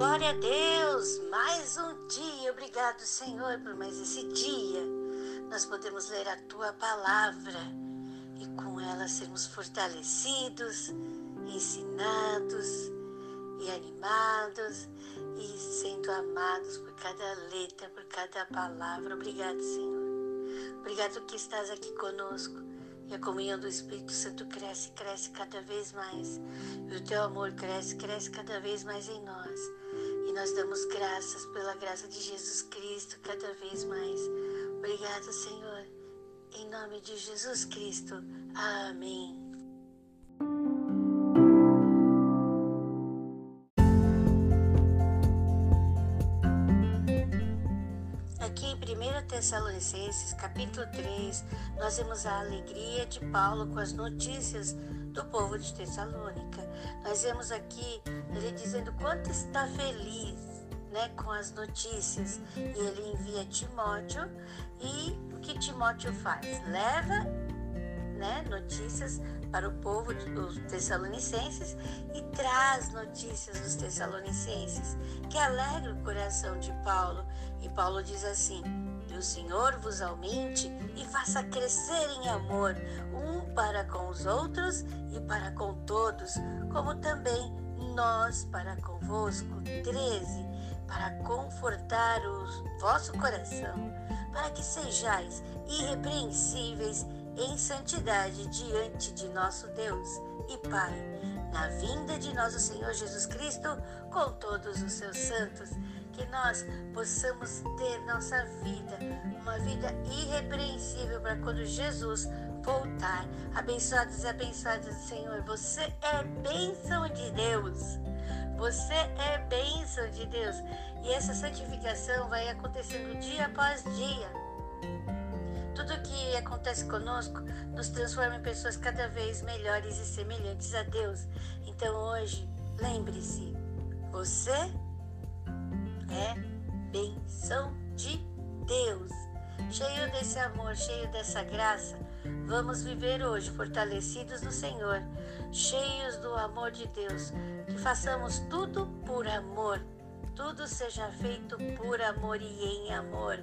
Glória a Deus! Mais um dia. Obrigado, Senhor, por mais esse dia. Nós podemos ler a tua palavra e com ela sermos fortalecidos, ensinados e animados e sendo amados por cada letra, por cada palavra. Obrigado, Senhor. Obrigado que estás aqui conosco. E a comunhão do Espírito Santo cresce, cresce cada vez mais. E o teu amor cresce, cresce cada vez mais em nós. Nós damos graças pela graça de Jesus Cristo cada vez mais. Obrigado, Senhor. Em nome de Jesus Cristo. Amém. Aqui em 1 Tessalonicenses, capítulo 3, nós vemos a alegria de Paulo com as notícias do povo de Tessalônica. Nós vemos aqui ele dizendo quanto está feliz né, com as notícias. E ele envia Timóteo e o que Timóteo faz? Leva né, notícias para o povo dos Tessalonicenses e traz notícias dos Tessalonicenses, que alegra o coração de Paulo. E Paulo diz assim: o Senhor vos aumente e faça crescer em amor, um para com os outros e para com todos, como também nós para convosco. 13. Para confortar o vosso coração, para que sejais irrepreensíveis em santidade diante de nosso Deus e Pai, na vinda de nosso Senhor Jesus Cristo com todos os seus santos que nós possamos ter nossa vida, uma vida irrepreensível para quando Jesus voltar. Abençoados e abençoadas do Senhor, você é bênção de Deus. Você é bênção de Deus. E essa santificação vai acontecendo dia após dia. Tudo que acontece conosco nos transforma em pessoas cada vez melhores e semelhantes a Deus. Então hoje, lembre-se, você é benção de Deus. Cheio desse amor, cheio dessa graça, vamos viver hoje fortalecidos no Senhor, cheios do amor de Deus. Que façamos tudo por amor, tudo seja feito por amor e em amor.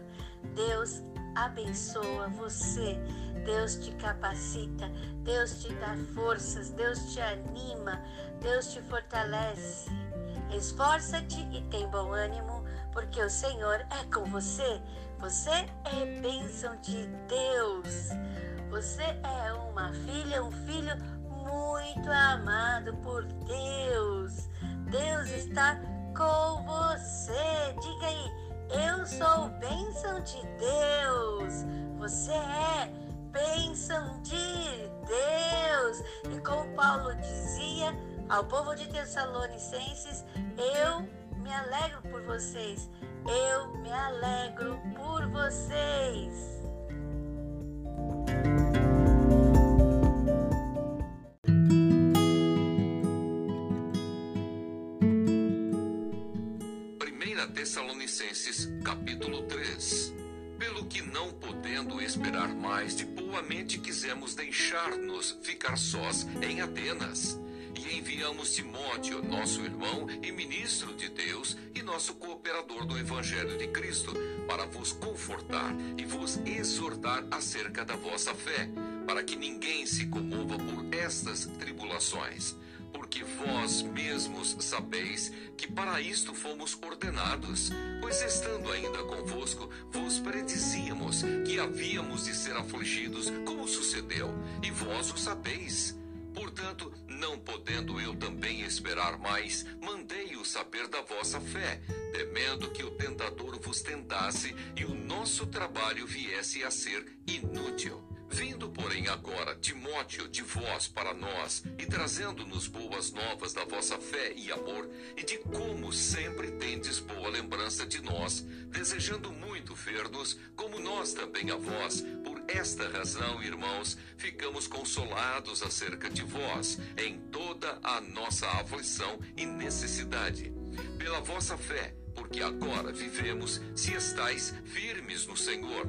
Deus abençoa você, Deus te capacita, Deus te dá forças, Deus te anima, Deus te fortalece. Esforça-te e tem bom ânimo, porque o Senhor é com você. Você é bênção de Deus. Você é uma filha, um filho muito amado por Deus. Deus está com você. Diga aí, eu sou bênção de Deus. Você é bênção de Deus. E como Paulo dizia, ao povo de Tessalonicenses, eu me alegro por vocês. Eu me alegro por vocês. Primeira Tessalonicenses, capítulo 3. Pelo que não podendo esperar mais, de boa mente quisemos deixar-nos ficar sós em Atenas e enviamos Timóteo, nosso irmão e ministro de Deus e nosso cooperador do Evangelho de Cristo, para vos confortar e vos exortar acerca da vossa fé, para que ninguém se comova por estas tribulações. Porque vós mesmos sabeis que para isto fomos ordenados, pois estando ainda convosco, vos predizíamos que havíamos de ser afligidos, como sucedeu, e vós o sabeis. Portanto, não podendo eu também esperar mais, mandei-o saber da vossa fé, temendo que o tentador vos tentasse e o nosso trabalho viesse a ser inútil. Vindo, porém, agora Timóteo de vós para nós, e trazendo-nos boas novas da vossa fé e amor, e de como sempre tendes boa lembrança de nós, desejando muito ver-nos, como nós também a vós, por esta razão, irmãos, ficamos consolados acerca de vós, em toda a nossa aflição e necessidade, pela vossa fé, porque agora vivemos, se estáis firmes no Senhor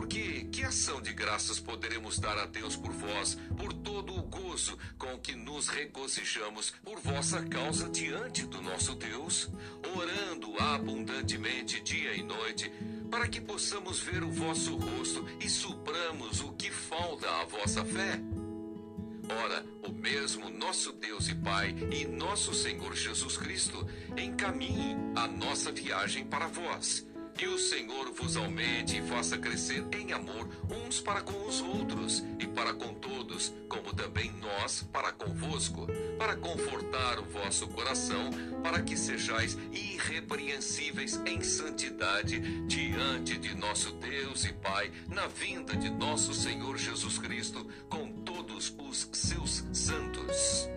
Porque que ação de graças poderemos dar a Deus por vós, por todo o gozo com que nos regozijamos por vossa causa diante do nosso Deus, orando abundantemente dia e noite, para que possamos ver o vosso rosto e supramos o que falta à vossa fé? Ora, o mesmo nosso Deus e Pai e nosso Senhor Jesus Cristo encaminhe a nossa viagem para vós que o Senhor vos aumente e faça crescer em amor uns para com os outros e para com todos, como também nós para convosco, para confortar o vosso coração, para que sejais irrepreensíveis em santidade diante de nosso Deus e Pai, na vinda de nosso Senhor Jesus Cristo, com todos os seus santos.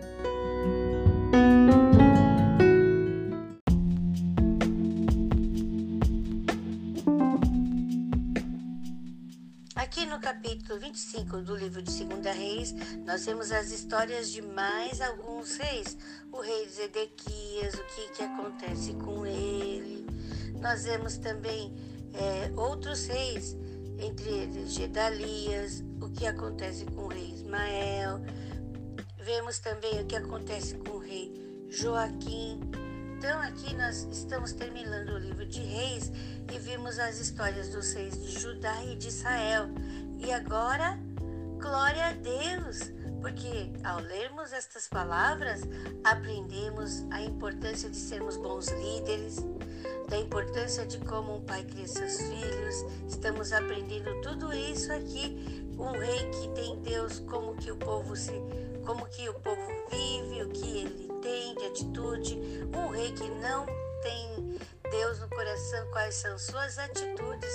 Aqui no capítulo 25 do livro de Segunda Reis, nós temos as histórias de mais alguns reis. O rei Zedequias, o que, que acontece com ele. Nós vemos também é, outros reis, entre eles Gedalias, o que acontece com o rei Ismael. Vemos também o que acontece com o rei Joaquim. Então, aqui nós estamos terminando o livro de Reis e vimos as histórias dos reis de Judá e de Israel. E agora, glória a Deus, porque ao lermos estas palavras, aprendemos a importância de sermos bons líderes, da importância de como um pai cria seus filhos. Estamos aprendendo tudo isso aqui. Um rei que tem Deus, como que o povo se, como que o povo vive, o que ele tem de atitude. Um rei que não tem Deus no coração, quais são suas atitudes.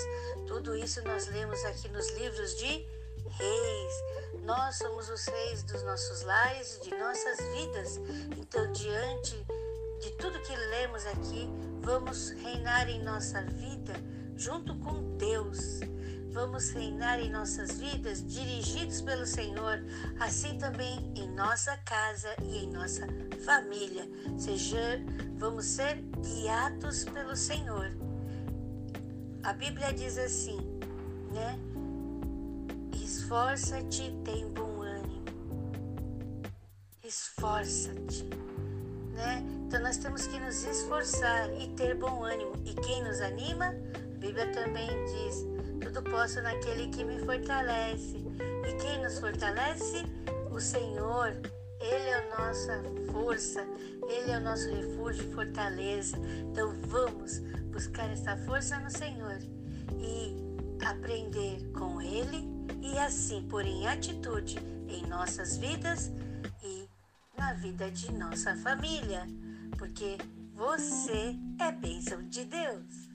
Tudo isso nós lemos aqui nos livros de reis. Nós somos os reis dos nossos lares e de nossas vidas. Então, diante de tudo que lemos aqui, vamos reinar em nossa vida junto com Deus. Vamos reinar em nossas vidas dirigidos pelo Senhor, assim também em nossa casa e em nossa família. Seja, vamos ser guiados pelo Senhor. A Bíblia diz assim, né? Esforça-te, tem bom ânimo. Esforça-te, né? Então nós temos que nos esforçar e ter bom ânimo. E quem nos anima? A Bíblia também diz: tudo posso naquele que me fortalece. E quem nos fortalece? O Senhor. Ele é a nossa força, Ele é o nosso refúgio e fortaleza. Então vamos buscar essa força no Senhor e aprender com Ele e assim pôr em atitude em nossas vidas e na vida de nossa família, porque você é bênção de Deus.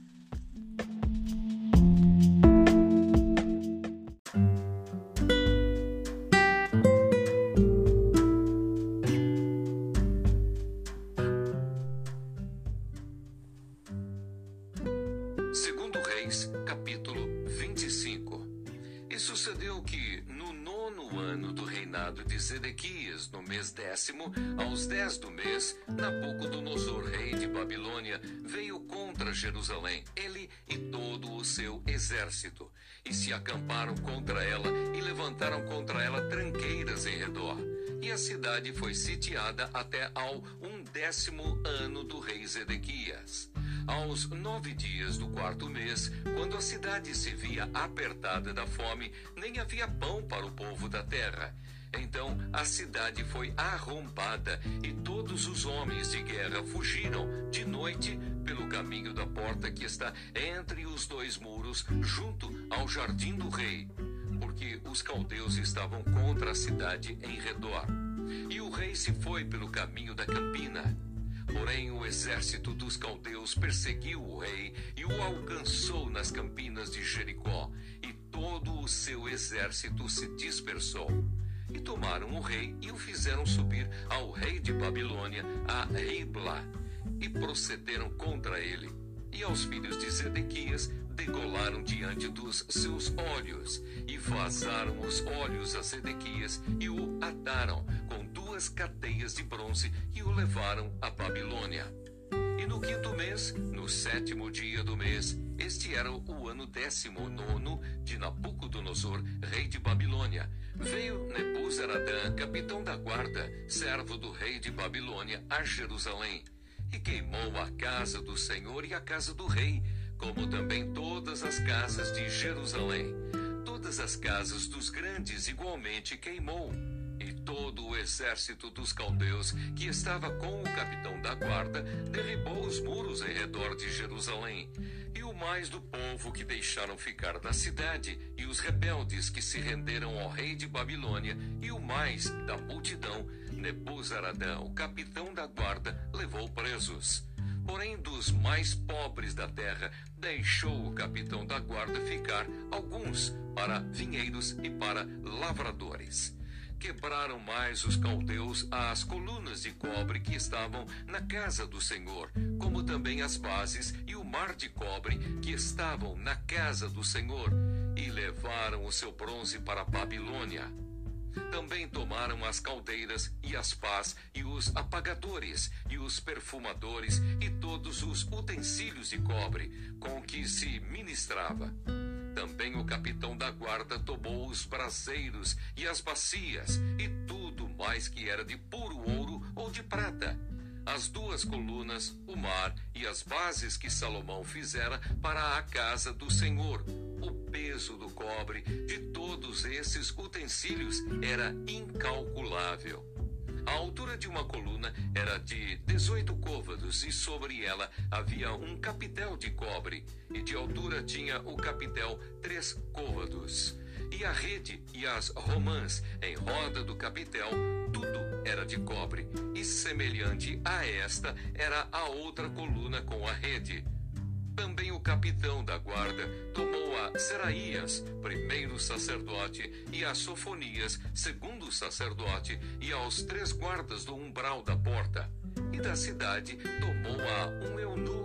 Zedequias, no mês décimo, aos dez do mês, Nabucodonosor, rei de Babilônia, veio contra Jerusalém, ele e todo o seu exército, e se acamparam contra ela e levantaram contra ela tranqueiras em redor. E a cidade foi sitiada até ao undécimo ano do rei Zedequias. Aos nove dias do quarto mês, quando a cidade se via apertada da fome, nem havia pão para o povo da terra. Então a cidade foi arrombada e todos os homens de guerra fugiram de noite pelo caminho da porta que está entre os dois muros, junto ao jardim do rei, os caldeus estavam contra a cidade em redor. E o rei se foi pelo caminho da campina. Porém, o exército dos caldeus perseguiu o rei e o alcançou nas campinas de Jericó, e todo o seu exército se dispersou. E tomaram o rei e o fizeram subir ao rei de Babilônia, a Ribla, e procederam contra ele. E aos filhos de Zedequias degolaram diante dos seus olhos, e vazaram os olhos a Zedequias, e o ataram com duas cadeias de bronze, e o levaram a Babilônia. E no quinto mês, no sétimo dia do mês, este era o ano décimo nono de Nabucodonosor, rei de Babilônia. Veio Nebuzaradã, capitão da guarda, servo do rei de Babilônia, a Jerusalém, e queimou a casa do Senhor e a casa do rei, como também todas as casas de Jerusalém. Todas as casas dos grandes igualmente queimou todo o exército dos caldeus que estava com o capitão da guarda derribou os muros em redor de Jerusalém. E o mais do povo que deixaram ficar na cidade, e os rebeldes que se renderam ao rei de Babilônia, e o mais da multidão, Nebuzaradã, o capitão da guarda, levou presos. Porém, dos mais pobres da terra, deixou o capitão da guarda ficar alguns para vinheiros e para lavradores quebraram mais os caldeus as colunas de cobre que estavam na casa do Senhor, como também as bases e o mar de cobre que estavam na casa do Senhor, e levaram o seu bronze para Babilônia. Também tomaram as caldeiras e as pás e os apagadores e os perfumadores e todos os utensílios de cobre com que se ministrava também o capitão da guarda tomou os braseiros e as bacias e tudo mais que era de puro ouro ou de prata. As duas colunas, o mar e as bases que Salomão fizera para a casa do Senhor. Peso do cobre de todos esses utensílios era incalculável. A altura de uma coluna era de 18 côvados e sobre ela havia um capitel de cobre, e de altura tinha o capitel três côvados. E a rede e as romãs em roda do capitel, tudo era de cobre, e semelhante a esta era a outra coluna com a rede. Também o capitão da guarda tomou a Seraías, primeiro sacerdote, e a Sofonias, segundo sacerdote, e aos três guardas do umbral da porta. E da cidade tomou a um eunuco,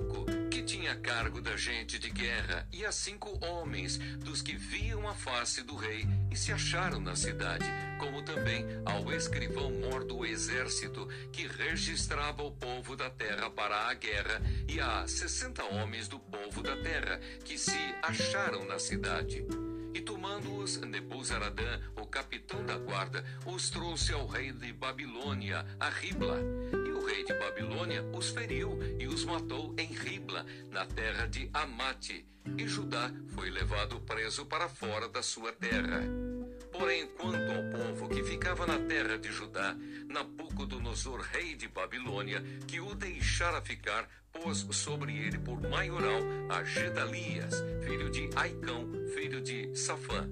tinha cargo da gente de guerra, e a cinco homens, dos que viam a face do rei e se acharam na cidade, como também ao escrivão mor do exército, que registrava o povo da terra para a guerra, e a sessenta homens do povo da terra, que se acharam na cidade. E tomando-os, Nebuzaradã, o capitão da guarda, os trouxe ao rei de Babilônia, a Ribla. E o rei de Babilônia os feriu e os matou em Ribla, na terra de Amate. E Judá foi levado preso para fora da sua terra. Porém, quanto ao povo que ficava na terra de Judá, Nabucodonosor, rei de Babilônia, que o deixara ficar, pôs sobre ele por maioral a Gedalias, filho de Aicão, filho de Safã.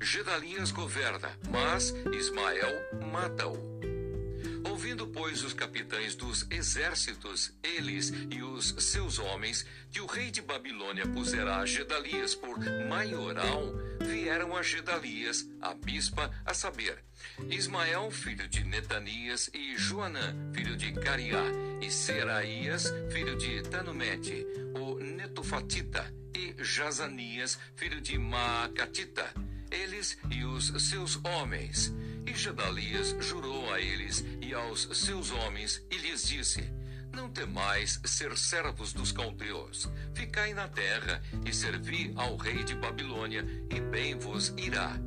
Gedalias governa, mas Ismael mata-o. Ouvindo, pois, os capitães dos exércitos, eles e os seus homens, que o rei de Babilônia pusera a Gedalias por maioral, vieram a Gedalias, a bispa, a saber, Ismael, filho de Netanias, e Joanã, filho de Cariá, e Seraías, filho de Tanumete, o Netofatita, e Jazanias, filho de Maacatita, eles e os seus homens. E Gedalias jurou a eles e aos seus homens e lhes disse: Não temais ser servos dos caldeus. Ficai na terra e servi ao rei de Babilônia, e bem vos irá.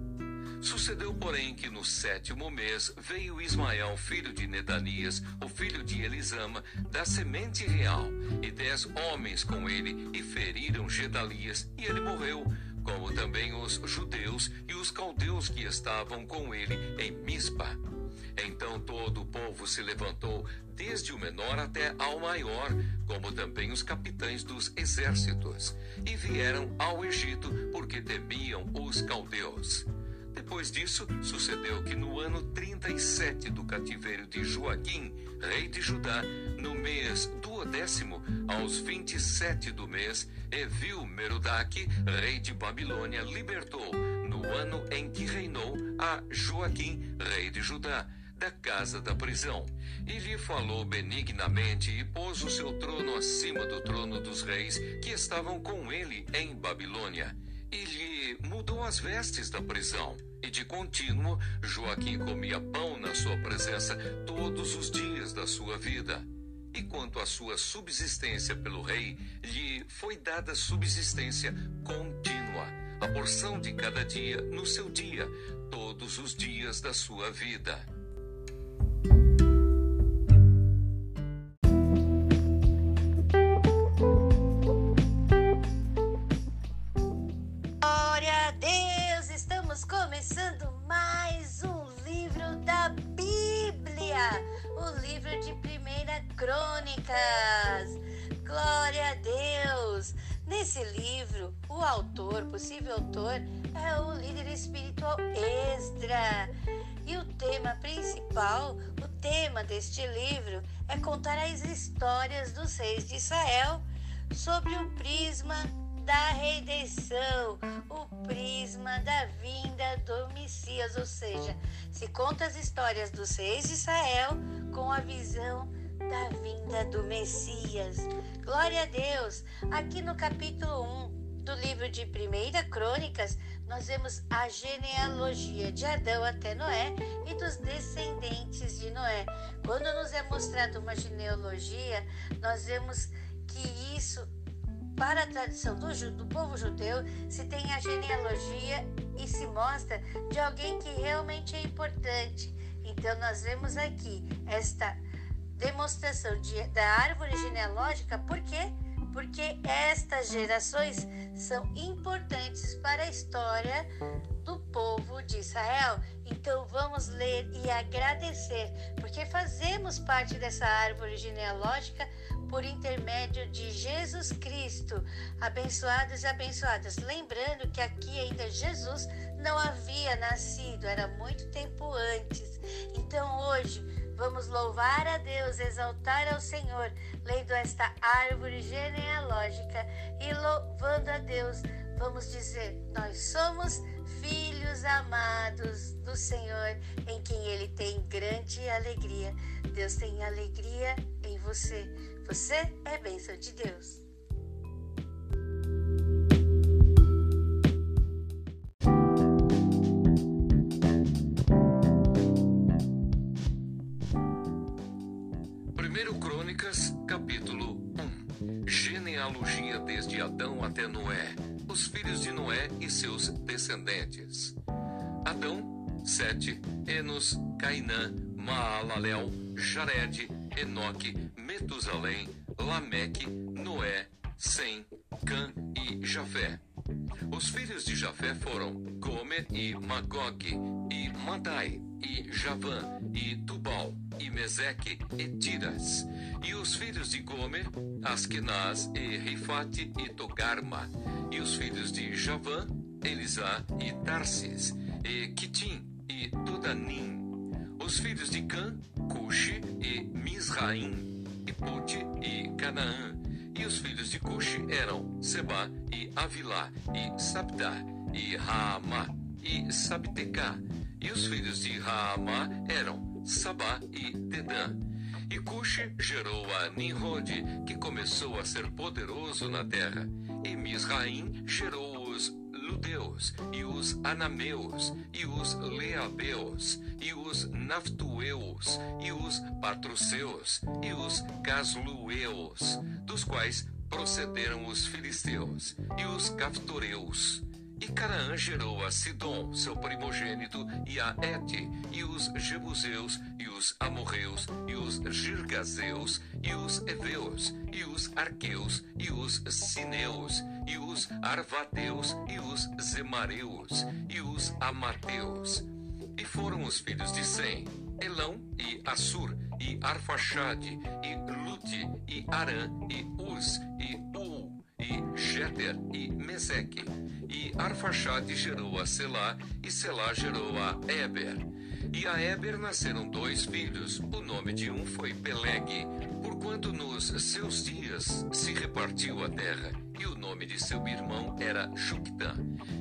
Sucedeu, porém, que no sétimo mês veio Ismael, filho de Netanias, o filho de Elisama, da semente real, e dez homens com ele, e feriram Gedalias, e ele morreu como também os judeus e os caldeus que estavam com ele em Mispa. Então todo o povo se levantou, desde o menor até ao maior, como também os capitães dos exércitos, e vieram ao Egito porque temiam os caldeus. Depois disso, sucedeu que no ano 37 do cativeiro de Joaquim, rei de Judá, no mês duodécimo, aos 27 do mês, Evil Merodach, rei de Babilônia, libertou, no ano em que reinou, a Joaquim, rei de Judá, da casa da prisão. E lhe falou benignamente e pôs o seu trono acima do trono dos reis que estavam com ele em Babilônia. E lhe mudou as vestes da prisão. E de contínuo, Joaquim comia pão na sua presença todos os dias da sua vida. E quanto à sua subsistência pelo rei, lhe foi dada subsistência contínua, a porção de cada dia no seu dia, todos os dias da sua vida. O prisma da vinda do Messias, ou seja, se conta as histórias dos reis de Israel com a visão da vinda do Messias. Glória a Deus! Aqui no capítulo 1 do livro de 1 Crônicas, nós vemos a genealogia de Adão até Noé e dos descendentes de Noé. Quando nos é mostrada uma genealogia, nós vemos que isso, para a tradição do, do povo judeu, se tem a genealogia e se mostra de alguém que realmente é importante. Então, nós vemos aqui esta demonstração de, da árvore genealógica, por quê? Porque estas gerações são importantes para a história do povo de Israel. Então vamos ler e agradecer, porque fazemos parte dessa árvore genealógica por intermédio de Jesus Cristo. Abençoados e abençoadas. Lembrando que aqui ainda Jesus não havia nascido, era muito tempo antes. Então hoje Vamos louvar a Deus, exaltar ao Senhor, lendo esta árvore genealógica e louvando a Deus. Vamos dizer: Nós somos filhos amados do Senhor, em quem Ele tem grande alegria. Deus tem alegria em você. Você é bênção de Deus. genealogia desde Adão até Noé, os filhos de Noé e seus descendentes. Adão, Sete, Enos, Cainã, Maalalel, Jared, Enoque, Metusalém, Lameque, Noé, Sem, Cã e Jafé. Os filhos de Jafé foram Gomer e Magog, e Madai, e Javã, e Tubal, e Meseque, e Tiras. E os filhos de Gomer, Askenaz, e Rifate, e Togarma. E os filhos de Javã, Elisá, e Tarsis, e Kitim, e Tudanim. Os filhos de Cã, Cuxi, e Misraim, e Pute, e Canaã. E os filhos de Cuxi eram Seba, e Avilá, e Sabdá, e Raamá, e Sabtecá. E os filhos de Raamá eram Sabá e Dedã. E Cuxi gerou a Nimrod, que começou a ser poderoso na terra. E Misraim gerou os Ludeus, e os Anameus, e os Leabeus, e os Naftueus, e os Patroceus, e os Caslueus, dos quais procederam os filisteus, e os Caftoreus e Canaã gerou a Sidom, seu primogênito, e a Ete, e os Jebuseus, e os Amorreus, e os Girgazeus, e os Eveus, e os Arqueus, e os Sineus, e os Arvadeus, e os Zemareus, e os Amateus. E foram os filhos de Sem, Elão e Assur, e Arfaxade, e Lute, e Arã, e Uz, e U, e Jeter, e Meseque e Arfaxade gerou a Selá, e Selá gerou a Eber. E a Eber nasceram dois filhos. O nome de um foi Peleg, porquanto nos seus dias se repartiu a terra. E o nome de seu irmão era Juctã.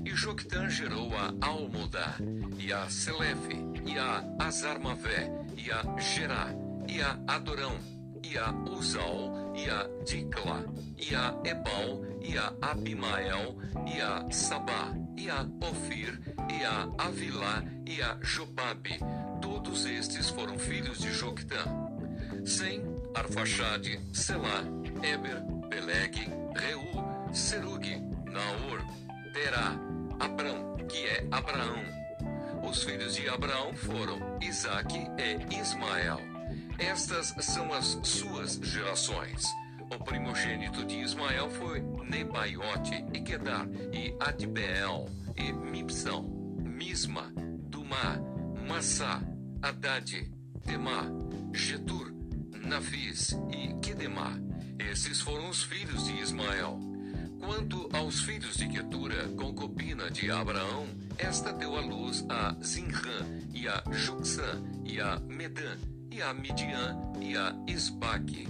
E Juctã gerou a Almodá, e a Selefe, e a Azarmavé, e a Gerá, e a Adorão, e a Uzal, e a Dicla, e a Ebal, e a Abimael, e a Sabá, e a Ofir, e a Avilá, e a Jobabe. Todos estes foram filhos de Joctã. Sem Arfaxade, Selá, Eber, Peleg, Reu, Serug, Naor, Terá, Abrão, que é Abraão. Os filhos de Abraão foram Isaque e Ismael. Estas são as suas gerações. O primogênito de Ismael foi Nebaiote, e Kedar, e Adbeel, e Mipsão, Misma, Dumá, Massá, Haddad, Temá, Getur, Nafis e Kedemá. Esses foram os filhos de Ismael. Quanto aos filhos de Ketura, concubina de Abraão, esta deu à luz a Zinrã, e a Juxã, e a Medã, e a Midian, e a Isbaque,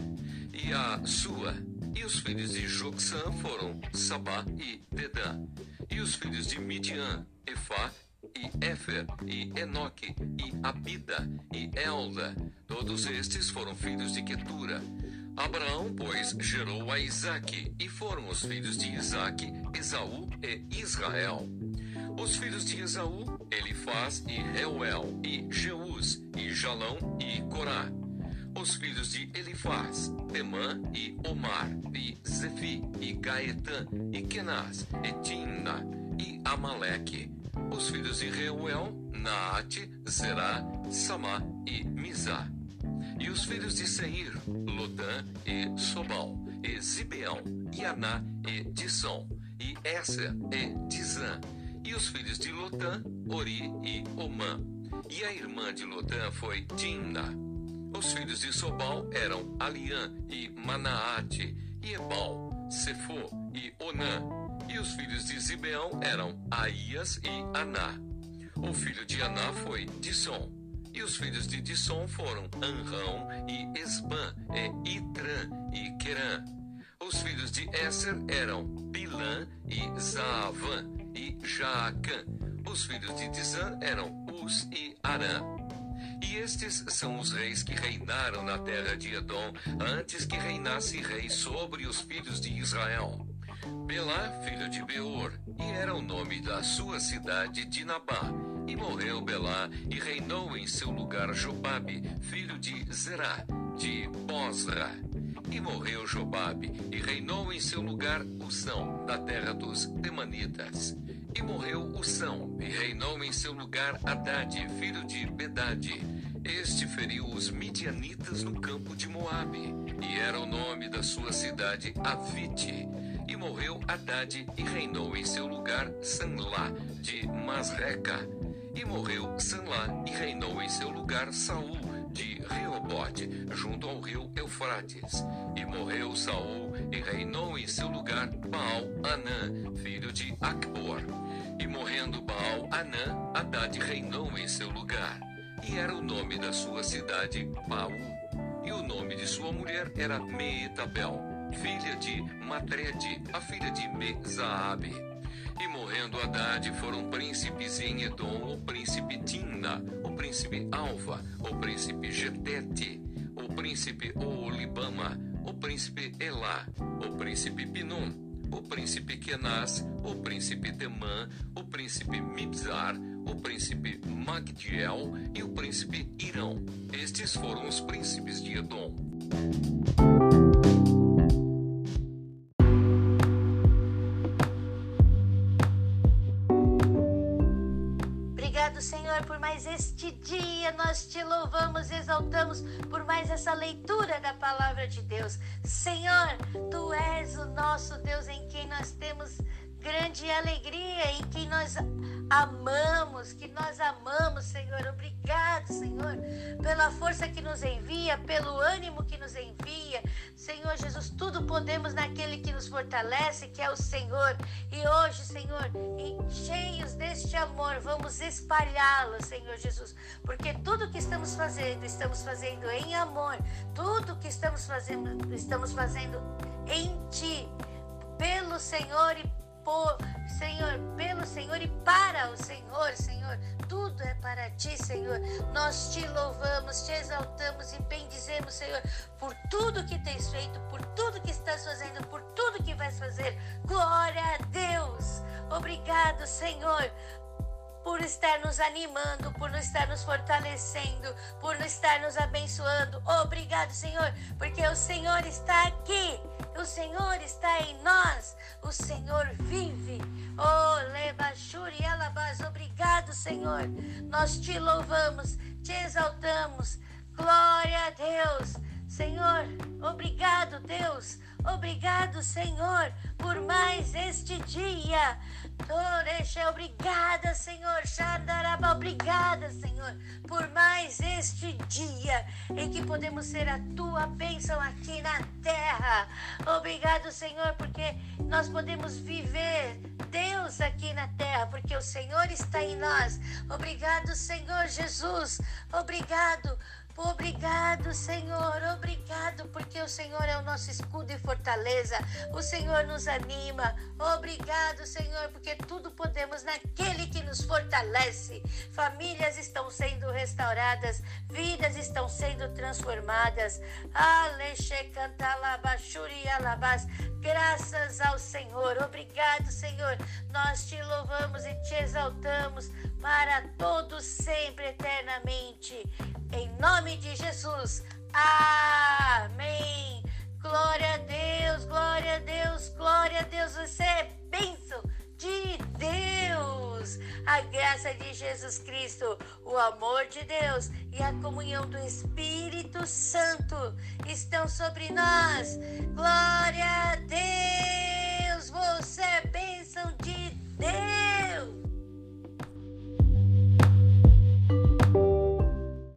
e a Sua. E os filhos de Juxã foram Sabá e Dedã. E os filhos de Midian, Efá e Éfer, e Enoque, e Abida, e Elda. Todos estes foram filhos de Ketura. Abraão, pois, gerou a Isaque, e foram os filhos de Isaque, Esaú e Israel. Os filhos de Esaú, Elifaz e Reuel, e Jeus, e Jalão e Corá. Os filhos de Elifaz, Temã e Omar, e Zefi, e Gaetã, e Kenaz, e Timna, e Amaleque. Os filhos de Reuel, Naate, Zerá, Samá e Mizá. E os filhos de Seir, Lodã e Sobal, e Zibeão, e Aná e Disson, e Esser e Dizã. E os filhos de Lotã, Ori e Omã. E a irmã de Lotã foi Timna. Os filhos de Sobal eram Aliã e Manaate, e Ebal, Sefo e Onã. E os filhos de Zibeão eram Aías e Aná. O filho de Aná foi Disson. E os filhos de Disson foram Anrão e Esbã, e Itrã e Querã. Os filhos de Esser eram Bilã e Zaavã e Jaacã. Os filhos de Dizã eram Uz e Arã. E estes são os reis que reinaram na terra de Edom, antes que reinasse rei sobre os filhos de Israel. Belá, filho de Beor, e era o nome da sua cidade de Nabá. E morreu Belá, e reinou em seu lugar Jobabe, filho de Zerá, de Bosra. E morreu Jobabe, e reinou em seu lugar Usão, da terra dos Temanitas. E morreu Usão, e reinou em seu lugar Haddad, filho de Bedade. Este feriu os midianitas no campo de Moabe, e era o nome da sua cidade Avite. E morreu Haddad, e reinou em seu lugar Sanlá, de Masreca. E morreu Sanlá, e reinou em seu lugar Saul, de Reobote, junto ao rio Eufrates. E morreu Saul, e reinou em seu lugar Baal Anã, filho de Acbor. E morrendo Baal Anã, Haddad reinou em seu lugar. E era o nome da sua cidade Baú. E o nome de sua mulher era Meetabel, filha de Matred, a filha de Mezaabe. E morrendo Haddad foram príncipes em Edom, o príncipe Timna, o príncipe Alva, o príncipe Getete, o príncipe Olibama, o príncipe Elá, o príncipe Pinom, o príncipe Kenaz, o príncipe Temã, o príncipe Mibzar, o príncipe Magdiel e o príncipe Irão. Estes foram os príncipes de Edom. Por mais este dia. Nós te louvamos, exaltamos por mais essa leitura da palavra de Deus. Senhor, tu és o nosso Deus em quem nós temos grande alegria, em quem nós amamos, que nós amamos, Senhor. Obrigado, Senhor, pela força que nos envia, pelo ânimo que nos envia. Senhor Jesus, tudo podemos naquele que nos fortalece, que é o Senhor. E hoje, Senhor, cheios deste amor, vamos espalhá-lo, Senhor Jesus, porque tudo que estamos fazendo, estamos fazendo em amor. Tudo que estamos fazendo, estamos fazendo em Ti, pelo Senhor e por Senhor, pelo Senhor e para o Senhor, Senhor. Tudo é para ti, Senhor. Nós te louvamos, te exaltamos e bendizemos, Senhor, por tudo que tens feito, por tudo que estás fazendo, por tudo que vais fazer. Glória a Deus. Obrigado, Senhor, por estar nos animando, por estar nos fortalecendo, por estar nos abençoando. Obrigado, Senhor, porque o Senhor está aqui, o Senhor está em nós, o Senhor vive. Oh, Lebashuri Alabaz, obrigado, Senhor. Nós te louvamos, te exaltamos. Glória a Deus. Senhor, obrigado, Deus. Obrigado, Senhor, por mais este dia. Torexa, obrigada, Senhor. Xandaraba, obrigada, Senhor, por mais este dia em que podemos ser a tua bênção aqui na terra. Obrigado, Senhor, porque nós podemos viver Deus aqui na terra, porque o Senhor está em nós. Obrigado, Senhor Jesus. Obrigado Obrigado, Senhor, obrigado, porque o Senhor é o nosso escudo e fortaleza. O Senhor nos anima. Obrigado, Senhor, porque tudo podemos naquele que nos fortalece. Famílias estão sendo restauradas, vidas estão sendo transformadas. Graças ao Senhor. Obrigado, Senhor. Nós te louvamos e te exaltamos para todos sempre eternamente. Em nome de Jesus. Amém. Glória a Deus, glória a Deus, glória a Deus. Você é bênção de Deus, a graça de Jesus Cristo, o amor de Deus e a comunhão do Espírito Santo estão sobre nós. Glória a Deus! Você é bênção de Deus!